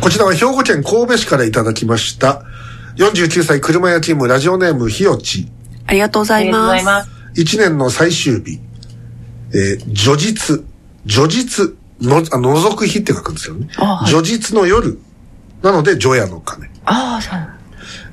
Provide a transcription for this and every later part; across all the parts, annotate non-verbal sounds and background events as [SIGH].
こちらは兵庫県神戸市からいただきました。49歳車屋チームラジオネームひよち。ありがとうございます。がとうございます。1年の最終日。えー、叙日。叙日の、あ、覗く日って書くんですよね。あはい叙日の夜。なので、除夜の鐘。ああ、そう。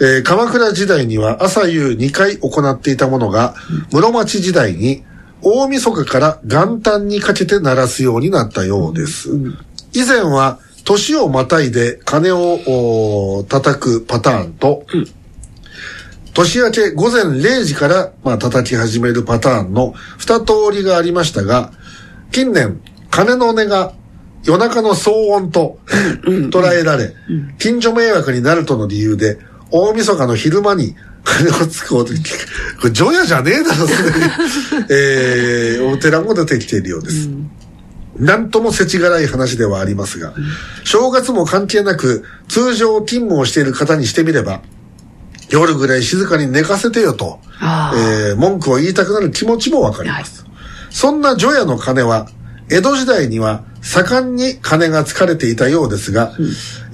えー鎌倉時代には朝夕2回行っていたものが、室町時代に大晦日から元旦にかけて鳴らすようになったようです。以前は年をまたいで鐘を叩くパターンと、年明け午前0時から、まあ、叩き始めるパターンの二通りがありましたが、近年、鐘の音が夜中の騒音と捉えられ、近所迷惑になるとの理由で、大晦日の昼間に鐘をつくおとき、これ除夜じゃねえだろ、すでに。えー、お寺も出てきているようです。なんとも世知辛い話ではありますが、正月も関係なく通常勤務をしている方にしてみれば、夜ぐらい静かに寝かせてよと、あえー文句を言いたくなる気持ちもわかります。そんな除夜の鐘は、江戸時代には盛んに鐘がつかれていたようですが、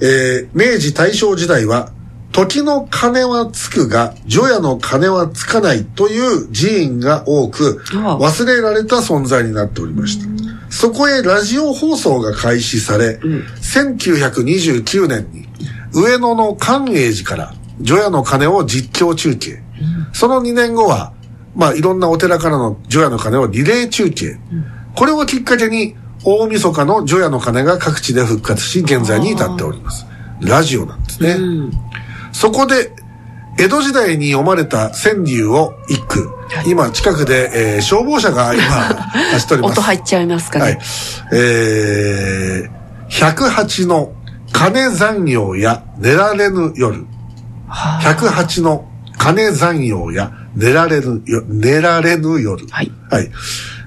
えー明治大正時代は、時の鐘はつくが、除夜の鐘はつかないという寺院が多く、忘れられた存在になっておりました。そこへラジオ放送が開始され、1929年に上野の寛永寺から除夜の鐘を実況中継。その2年後は、まあいろんなお寺からの除夜の鐘をリレー中継。これをきっかけに大晦日の除夜の鐘が各地で復活し、現在に至っております。ラジオなんですね。そこで、江戸時代に読まれた川柳を一句。今近くで、えー消防車が今 [LAUGHS] 走っております。音入っちゃいますかはいね。。えー、108の金残業や寝られぬ夜。108の金残業や寝られぬよ、寝られぬ夜。はい。はい。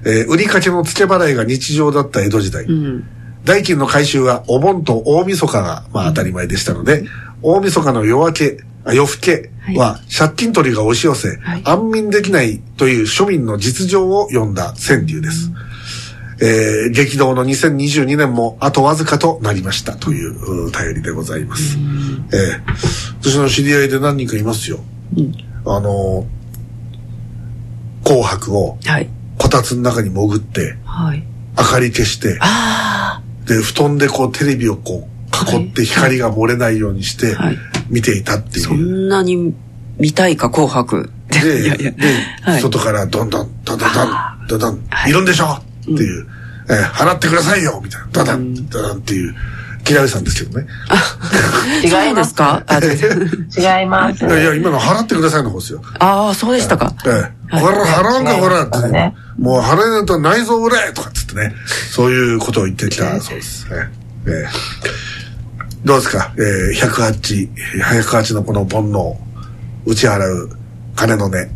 えー売りかけの付け払いが日常だった江戸時代。うん。代金の回収はお盆と大晦日が、まあ当たり前でしたので、大晦日の夜明け、あ夜更けは借金取りが押し寄せ、はい安眠できないという庶民の実情を読んだ川柳です。えー激動の2022年もあとわずかとなりましたというう便りでございます。えー私の知り合いで何人かいますよ。あのー紅白をはい。こたつの中に潜って、はい。明かり消して、あで、布団でこうテレビをこう囲って光が漏れないようにしてはい。見ていたっていう。んなに見たいか、紅白。で、[LAUGHS] いやいや。で、はい。外からどんどん、どんどん、どんどん、はいいるんでしょっていう、えー払ってくださいよみたいな、ダダン、ダダンっていう、嫌いさんですけどね。[LAUGHS] 違いますすか違います。いや今の払ってくださいの方ですよ。ああ、そうでしたか。ええ、これ払うんか、はいこれってそうね。もう払えないと内臓売れとかっつってね、そういうことを言ってきたそうです。ええええどうですか、えー、108、108のこの煩悩、打ち払う金のね。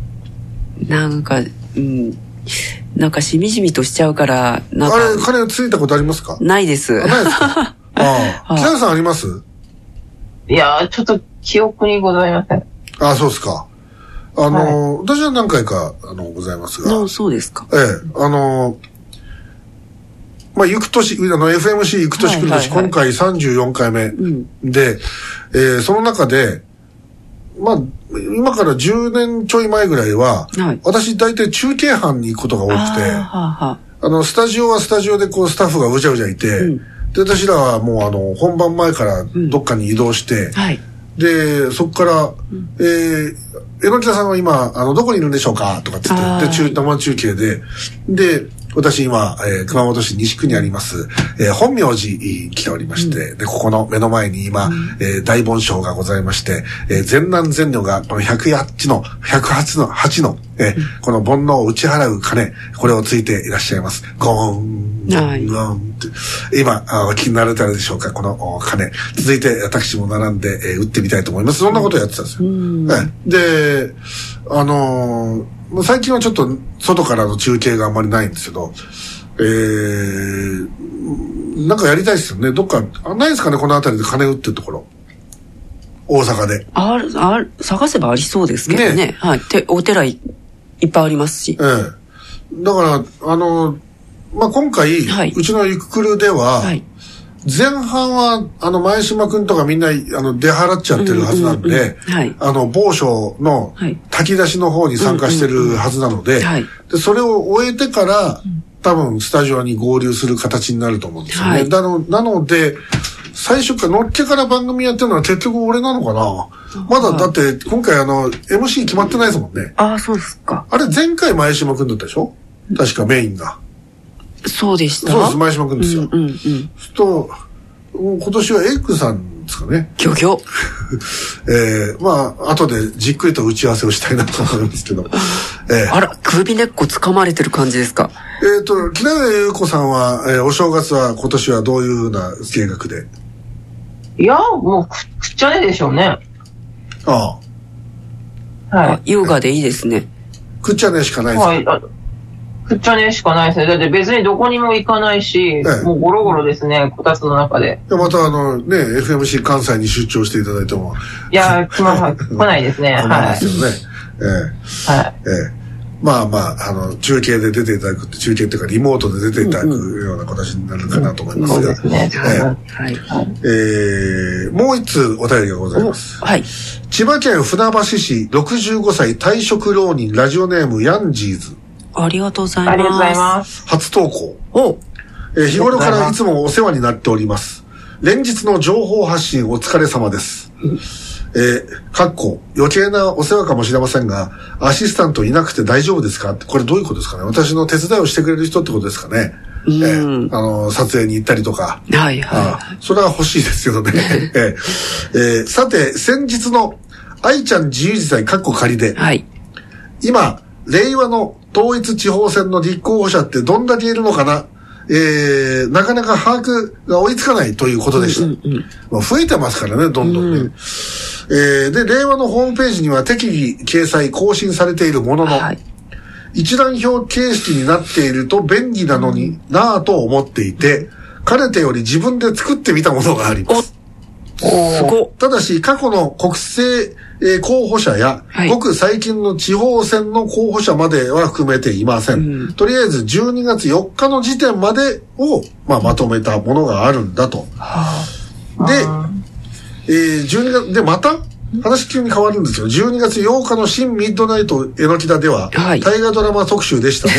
なんか、うん。なんかしみじみとしちゃうから、なんあれ、か、金ついたことありますか？ないです。あないですか？[LAUGHS] ああ。はい北谷さんあります？いやー、ちょっと記憶にございません。あそうですか。あの、私は何回か、あの、ございますが。のそうですか。ええ、あのまあ、行く年、あの、FMC 行く年来る年、今回34回目んで、えーその中で、まあ、今から10年ちょい前ぐらいは、はい。私大体中継班に行くことが多くて、あの、スタジオはスタジオでこう、スタッフがうじゃうじゃいて、うん。で、私らはもうあの、本番前からどっかに移動して、あはい。で、そこから、えー、榎田さんは今、あの、どこにいるんでしょうか？とかって、あー。で、中、生中継で、で、私今、えー熊本市西区にあります、えー本名寺に来ておりまして、で、ここの目の前に今、えー大盆章がございまして、えー全南全女がこの108の、108の、8の、えーこの煩悩を打ち払う鐘、これをついていらっしゃいます。ゴーン、はいゴーンって今、あお気になられたでしょうか、このお鐘。続いて、私も並んで、えー打ってみたいと思います。そんなことをやってたんですよ。ええで、あのーもう最近はちょっと外からの中継があんまりないんですけど、えー、なんかやりたいですよね。どっか、あないですかね、この辺りで鐘打ってるところ。大阪で。ある、ある、探せばありそうですけどね。ねはい。て、お寺いいっぱいありますし。ええだから、あの、まあ、今回、はいうちのゆくくるでは、はい。前半は、あの、前島くんとかみんな、あの、出払っちゃってるはずなんで、うんうんうんはい。あの、某所のはい。炊き出しの方に参加してるはずなので、はい。で、それを終えてから、多分、スタジオに合流する形になると思うんですよね。はい。なのなので、最初から乗っけから番組やってるのは結局俺なのかな。まだ、だって、今回あの、MC 決まってないですもんね。ああ、そうですか。あれ、前回前島くんだったでしょ？確かメインが。そうでした？そうです、前島くんですよ。うんうんうん。と、今年はエッグさんですかね。ギョギョ。[LAUGHS] えー、まあ、後でじっくりと打ち合わせをしたいなと思いますけど。えーあら、首根っこ掴まれてる感じですか？えっ、と、木永優子さんは、えーお正月は今年はどういうふうな計画で？いや、もうく、くっちゃねでしょうね。ああ、はあ、優雅でいいですね。くっちゃねしかないい。です。はい。あくっちゃねしかないですね。だって別にどこにも行かないし、ええもうゴロゴロですね、こたつの中で。でまたあのね、FMC 関西に出張していただいても、いや、来ま、来ないですね。[LAUGHS] はいます。よね。えはい。えええまあまあ、あの、中継で出ていただくって、中継っていうかリモートで出ていただくような形になるかなと思いますが、そうですね。えはい。えーもう一通お便りがございおます。はい。千葉県船橋市65歳退職浪人ラジオネームヤンジーズありがとうございます。ありがとうございます。初投稿。おえー日頃からいつもお世話になっております。連日の情報発信お疲れ様です。えー、かっこ、余計なお世話かもしれませんが、アシスタントいなくて大丈夫ですか？って、これどういうことですかね？私の手伝いをしてくれる人ってことですかね？えうんーあの、撮影に行ったりとか。はいあはあそれは欲しいですけどね。[LAUGHS] えーえーさて、先日の愛ちゃん自由自在かっこ仮でい。、はい。今、令和の統一地方選の立候補者ってどんだけいるのかな？えー、なかなか把握が追いつかないということでした。うんうんまあ、増えてますからね、どんどんね。うんえー、で、令和のホームページには適宜掲載、更新されているものの、はい。一覧表形式になっていると便利なのになぁと思っていて、かねてより自分で作ってみたものがあります。ただし、過去の国政、えー候補者や、はいごく最近の地方選の候補者までは含めていません。うんとりあえず12月4日の時点までを、まあ、まとめたものがあるんだと。で、えー、12月、で、また話急に変わるんですけど、12月8日の新ミッドナイトえのきだでは、はい大河ドラマ特集でしたね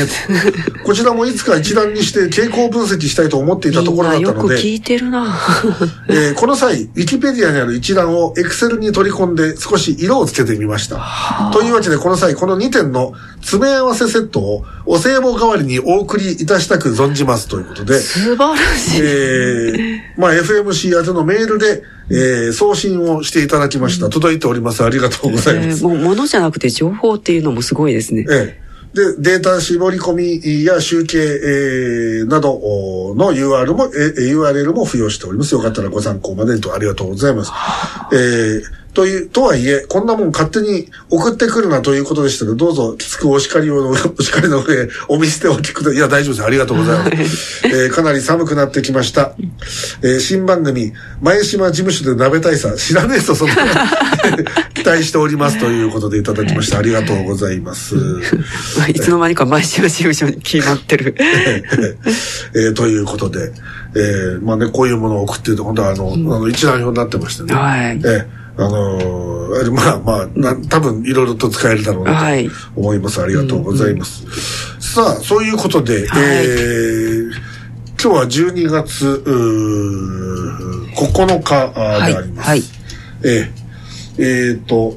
と。[LAUGHS] こちらもいつか一覧にして傾向分析したいと思っていたところだったので、聞いてるな。えーこの際、ウィキペディアにある一覧をエクセルに取り込んで少し色をつけてみました。というわけで、この際、この2点の詰め合わせセットをお歳暮代わりにお送りいたしたく存じますということで、素晴らしい。えー、まあ FMC 宛てのメールで、えー送信をしていただきました。届いております。ありがとうございます。えーもう物じゃなくて情報っていうのもすごいですね。ええ。で、データ絞り込みや集計、えーなどおの URL も、えー URL も付与しております。よかったらご参考までにとありがとうございます。えーという、とはいえ、こんなもん勝手に送ってくるなということでしたら、どうぞ、きつくお叱りを、[LAUGHS] お叱りの上、お見捨てを聞くと、いや、大丈夫です。ありがとうございます。えーかなり寒くなってきました。えー新番組、前島事務所で鍋大佐、知らねえぞ、そんな。[LAUGHS] 期待しておりますということでいただきました。ありがとうございます。[LAUGHS] いつの間にか毎週事務所に決まってる。えーということで、えーまあね、こういうものを送ってると、本当はあの、あの一覧表になってましてね。はいえーあのーまあまあ、な多分いろいろと使えるだろうなはいと思います。ありがとうございます。さあ、そういうことで、はいえー今日は12月、うー9日あであります。はいはいえーえーと、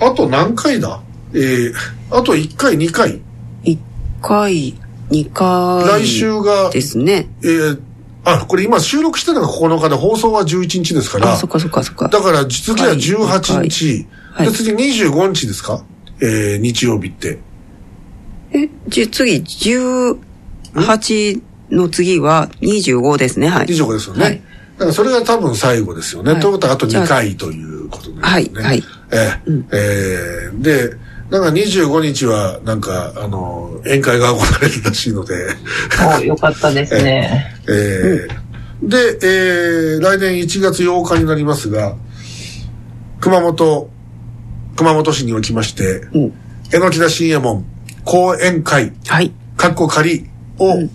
あと何回だ？えーあと1回、2回。1回、2回。来週がですね。えーあ、これ今収録してるのが9日で放送は11日ですから。あ、そっかそっかそっか。だから次は18日。はいで、次25日ですか？えー、日曜日って。え、じゃ、次、18の次は25ですね。はい。25ですよね。はいだからそれが多分最後ですよね。はいということはあとじゃあ2回ということになはい。はい。えーうんえーで、なんか25日はなんか、あの、宴会が行われるらしいので、およかったですね。[LAUGHS] えーで、えー来年1月8日になりますが、熊本、熊本市におきまして、うんえのきだ新右衛門講演会、はい。かっこ仮を、うん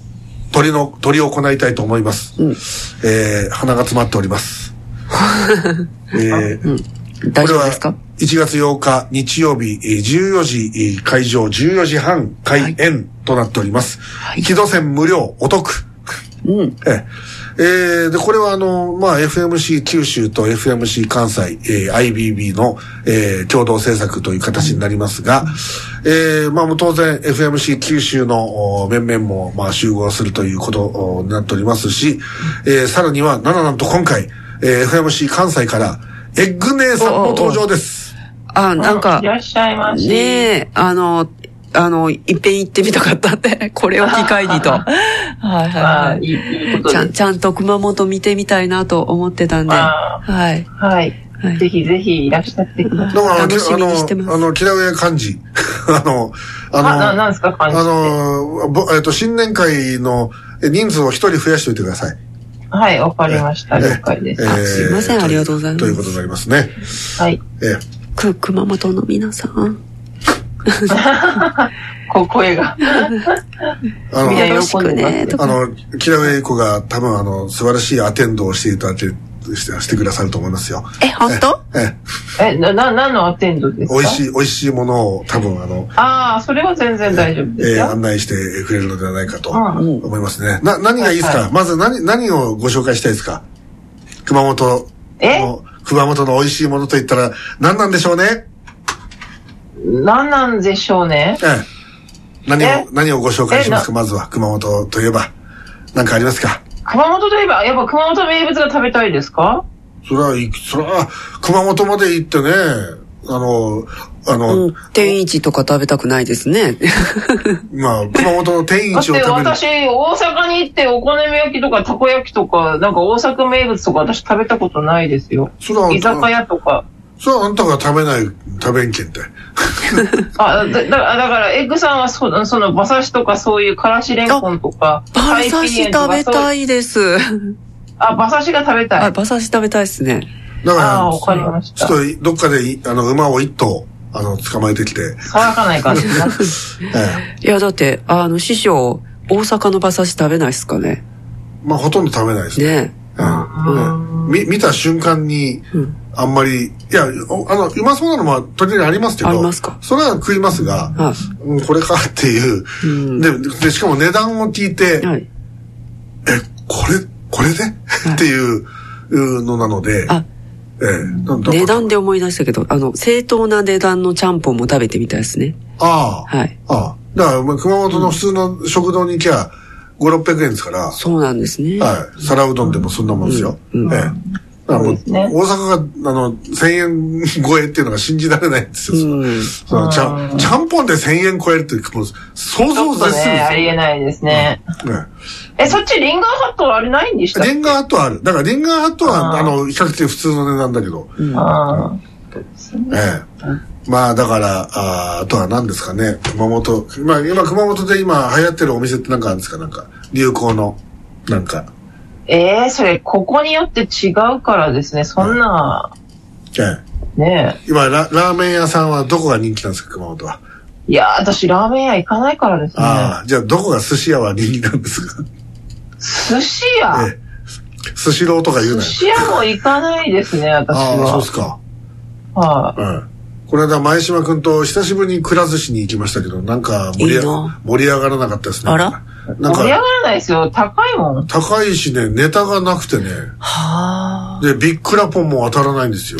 鳥の、鳥を行いたいと思います。うんえー鼻が詰まっております。[LAUGHS] えー大丈夫ですか？1月8日日曜日えー14時えー会場14時半開演となっております。い木戸線無料お得。うん。ええーで、これはあの、まあ、FMC 九州と FMC 関西、えー IBB の、えー共同制作という形になりますが、えーまあ、当然 FMC 九州のお面々も、まあ、集合するということおになっておりますし、えーさらには、なななんと今回、えー FMC 関西から、エッグ姉さんも登場です。あ、なんかい、らっしゃいまし。ねえ、あの、あの、いっぺん行ってみたかったんで、[LAUGHS] これを機会にと。[LAUGHS] はいはいまあ、はいい。いちゃん。ちゃんと熊本見てみたいなと思ってたんで。あはい。はい。はいぜひぜひいらっしゃってください。だから、あの、楽しみにしてますあの、あの、キラウエ漢字。[LAUGHS] あの、ああ、の、な、なんですか、感あ。の、ぼえっと、新年会のえ人数を一人増やしておいてください。はい、わかりました。了解です。あすいませんありがとうございますということになりますね。はい。えく、熊本の皆さん。[LAUGHS] こう、声が。えあの、よろしくね、とか。あの、キラウェイコが多分あの、素晴らしいアテンドをしていただけ、してしてくださると思いますよ。え、本当？ええ、え、な、な、何のアテンドですか？美味しい、美味しいものを多分あの、ああ、それは全然大丈夫ですえ。案内してくれるのではないかとうん思いますね。な、何がいいですか、はいまず何、何をご紹介したいですか？熊本え？の、熊本の美味しいものといったら何なんでしょうね？何なんでしょうね？ええ。何え？を、何をご紹介しますか？えまずは、熊本といえば。何かありますか？熊本といえば、やっぱ熊本名物が食べたいですか？それは、いそれは、熊本まで行ってね、あの、あの、うん、天一とか食べたくないですね。[LAUGHS] まあ、熊本の天だって一を食べる。私、大阪に行ってお好み焼きとかたこ焼きとか、なんか大阪名物とか私食べたことないですよ。それは、居酒屋とか。それはあんたが食べない、食べんけんって。[LAUGHS] あ、だだだから、エッグさんはそその馬刺しとかそういうからしれんこんとか、バルサシ食べたい。いです。あ、馬刺しが食べたあ、い。馬刺し食べたいですね。だから、あーわかりました。ちょっと、どっかでい、あの、馬を一頭、あの、捕まえてきて、騒がない感じ。になってる。ええ。いや、だって、あの、師匠、大阪の馬刺し食べないっすかね。まあ、ほとんど食べないですね。ね。ええええみ見た瞬間に、うん。あんまり、いや、おあの、うまそうなのも時々ありますけど、ありますか？それは食いますが、はうん、これかっていう、うん。でで、しかも値段を聞いて、はい。え、これ、これで、っていううのなので、あ、ええ値段で思い出したけど、あの、正当な値段のちゃんぽんも食べてみたいですね。ああ、はい。ああ。だから、まあ熊本の普通の食堂に行きゃ、5、600円ですから、そうなんですね。はい。皿うどんでもそんなもんですよ。うんうんええ。だからもうそうですね大阪が、あの、1000円超えっていうのが信じられないんですよ。うん。そのちゃうんん、ちゃんぽんで1000円超えるって、もう、想像絶するんですありえないですね。よ。ねえ、そっちリンガーハットあれないんでしたっけ？リンガーハットはある。だからリンガーハットは、あの、比較的普通の値段だけど、あーそうですねええ。まあ、だから、あーあとは何ですかね、熊本。まあ、今、熊本で今流行ってるお店ってなんかあるんですか？なんか、流行の、なんか。えー、それ、ここによって違うからですね。そんな、ええ。ね今ラ、ラーメン屋さんはどこが人気なんですか熊本は？え。いやー、私、ラーメン屋行かないからですね。ああ、じゃあどこが寿司屋は人気なんですか？寿司屋、ええ。寿司ローとか言うなよ。寿司屋も行かないですね、私ああ、そうはで。すか。はい、うん。この間、前島くんと久しぶりにくら寿司に行きましたけど、なんか盛りいいな盛り上がらなかったですね。あら？なんか、盛り上がらないですよ。高いもん。高いしね、ネタがなくてね。はあ。で、ビックラポンも当たらないんですよ。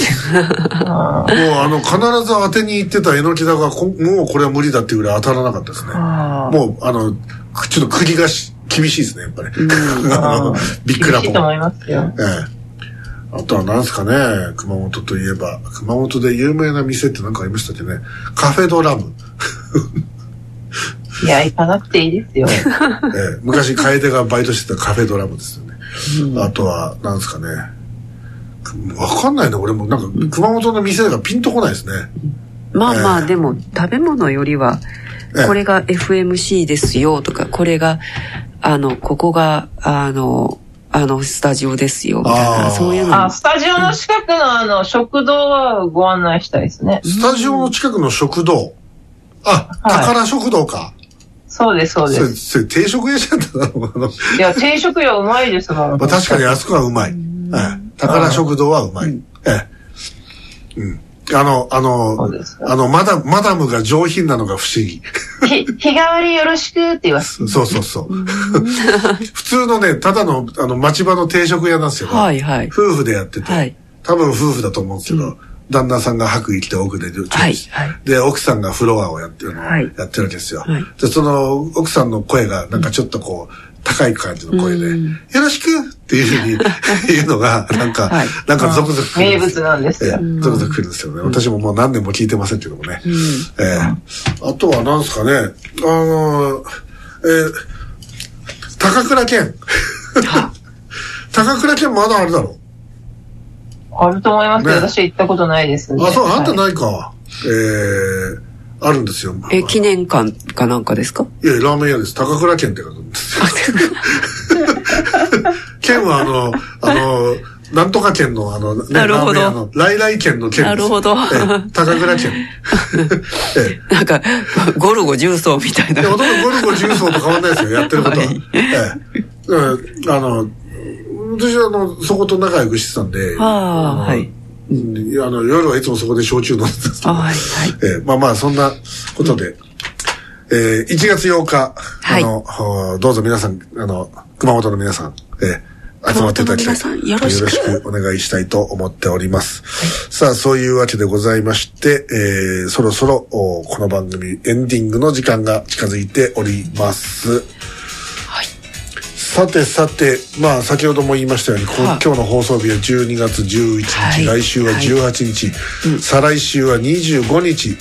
あもう、あの、必ず当てに行ってた榎木田がこ、もうこれは無理だっていうぐらい当たらなかったですね。あ。もう、あの、くちょっと釘がし厳しいですね、やっぱり。[LAUGHS] ビックラポン厳しいと。思いますよ。ええ。あとは何ですかね、熊本といえば。熊本で有名な店って何かありましたっけね。カフェドラム。[LAUGHS] いや、行かなくていいですよ。ええ、[LAUGHS] 昔楓がバイトしてたカフェドラムですよね。あとは、何ですかね。くわかんないね、俺も。なんか、熊本の店がピンとこないですね。まあまあ、ええでも、食べ物よりはええ、これが FMC ですよとか、これが、あの、ここが、あの、あの、スタジオですよ、みたいな、そういうのあ、も。スタジオの近くのあの、食堂はご案内したいですね。スタジオの近くの食堂。あ、はい宝食堂か。そうです、そうそれ、です。それ定食屋じゃんだな。あのいや、定食屋うまいですもん。まあ、確かにあそこはうまい。ええ宝食堂はうまい。ええ。うん。あの、あのあの、マダマダムが上品なのが不思議。ひ日替わりよろしくって言います。そうそうそう。[LAUGHS] 普通のね、ただの、あの、町場の定食屋なんですよ。はいはい。夫婦でやってて。はい多分夫婦だと思うんですけど、旦那さんが白衣着て奥ではいはい。で、奥さんがフロアをやってるのをはい。やってるわけですよ。はい。で、その奥さんの声がなんかちょっとこう、高い感じの声で、うん。よろしくっていうふうに [LAUGHS] 言うのが、なんか、はい。なんかゾクゾクくるん名物なんですよ。ええゾクゾクくるんですよね。私ももう何年も聞いてませんけどもね。ええ。あとは何ですかね、あのえー高倉健。高倉健まだあるだろ？あると思いますけど、ね私行ったことないですんで。あ、そう、あんたはいないか。えー、あるんですよ。え、記念館かなんかですか？いや、ラーメン屋です。高倉健って書くんですよ。[LAUGHS] 県はあの、あの、なんとか県のあの、ね、なるほどラーメン屋の、来来県の県です。なるほどええ高倉県。[LAUGHS] ええなんか、ゴルゴ重曹みたいな。いや、ほとんどゴルゴ重曹と変わんないですよ、やってることは。はいええうんあの、私はあの、そこと仲良くしてたんで、あはいうんあの、夜はいつもそこで焼酎飲んでたんですけど、あはいはい [LAUGHS] ええまあまあ、そんなことで、えー1月8日、はいあの、はどうぞ皆さん、あの、熊本の皆さん、えー集まっていただきたい。よろしくお願いしたいと思っております。さあ、そういうわけでございまして、えーそろそろ、おこの番組エンディングの時間が近づいております。さてさて、まあ先ほども言いましたように、今日の放送日は12月11日、はい。来週は18日、再来週は25日、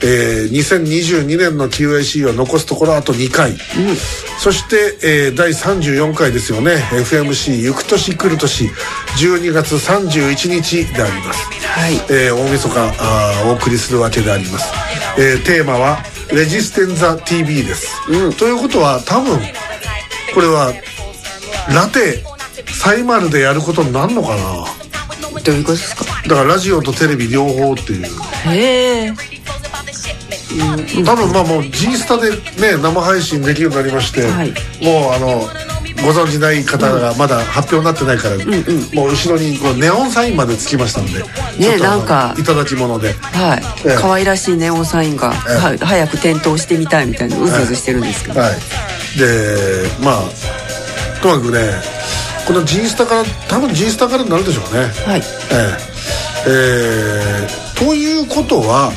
えー2022年の QIC は残すところあと2回、そして、えー第34回ですよね。FMC 行く年来る年12月31日であります、はい。えー大晦日あーお送りするわけであります、えーテーマは「レジステンザ TV」です、ということは多分これはラテサイマルでやることになるのかな？どういうことですか？だからラジオとテレビ両方っていう。へえ。多分まあもう G スタでね生配信できるようになりまして、はい。もうあのご存じない方がまだ発表になってないから、もう後ろにこうネオンサインまでつきましたので、ちょっとあのなんか。いただき物で。はい。ええ。可愛らしいネオンサインが、ええ。は早く点灯してみたいみたいな、うずうずしてるんですけど。はい。でまあとにかくねこの G スタから多分 G スタからになるでしょうね。はい。ええ。えーということは、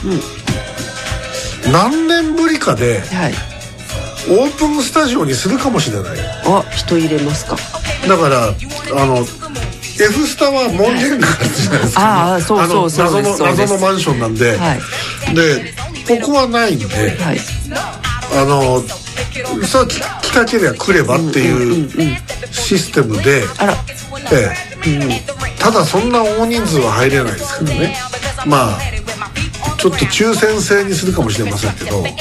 何年ぶりかではい。オープンスタジオにするかもしれない。あ、人入れますか。だからあの F スタは門限があるじゃないですか、ああそうそうそうそうです。謎のマンションなんで、はい。でここはないんで、はい。あのさあ来たければ来ればっていうシステムで、ええ。ただそんな大人数は入れないですけどね。まあちょっと抽選制にするかもしれませんけど、え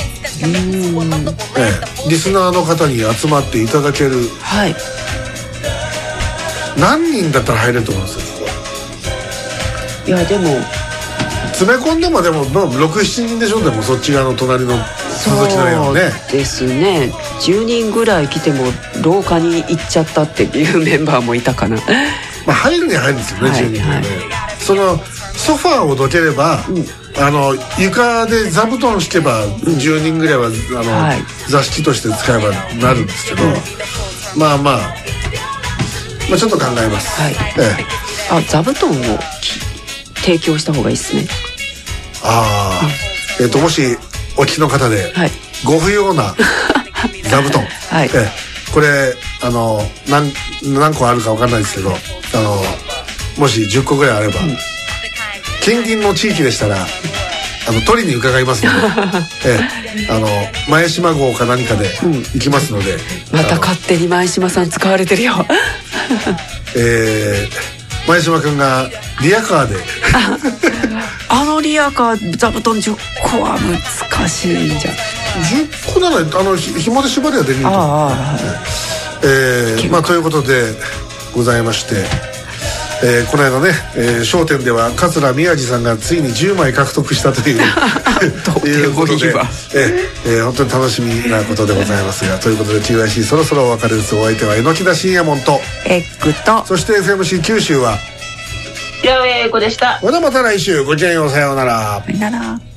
え。リスナーの方に集まっていただける。はい。何人だったら入れると思うんです？よいや、でも、詰め込んでもでも67人でしょ？でもそっち側の隣の鈴木の部屋そうですね。10人ぐらい来ても、廊下に行っちゃったっていうメンバーもいたかな。まあ入るには入るんですよね、はい10人でね、はい。そのソファーをどければ、あの床で座布団敷けば10人ぐらいは、あのはい。座敷として使えばなるんですけど、まあまあまあちょっと考えます、はい。ええ。あ、座布団をき提供した方がいいですね。ああ、えっ、ともしお聞きの方で、はい。ご不要な [LAUGHS] 座布団、はい。ええ。これあの何何個あるか分かんないですけどあのもし10個ぐらいあれば、近隣の地域でしたらあの取りに伺いますので、[LAUGHS] ええ、あの前島号か何かで行きますので、またあの勝手に前島さん使われてるよ。[LAUGHS] えー前島君がリアカーで。[LAUGHS] あのリアカー座布団10個は難しいんじゃ。ん。10個ならあのひ紐で縛りはできると。えーまあということでございまして、えーこの間ね『えー笑点』では桂宮治さんがついに10枚獲得したという。どうでもいいわ。えーえー本当に楽しみなことでございますが。ということで TYC そろそろお別れです。お相手は榎田信也門と。エッグと。そして FMC 九州は平上英子でした。またまた来週ごきげんようさようならさよなら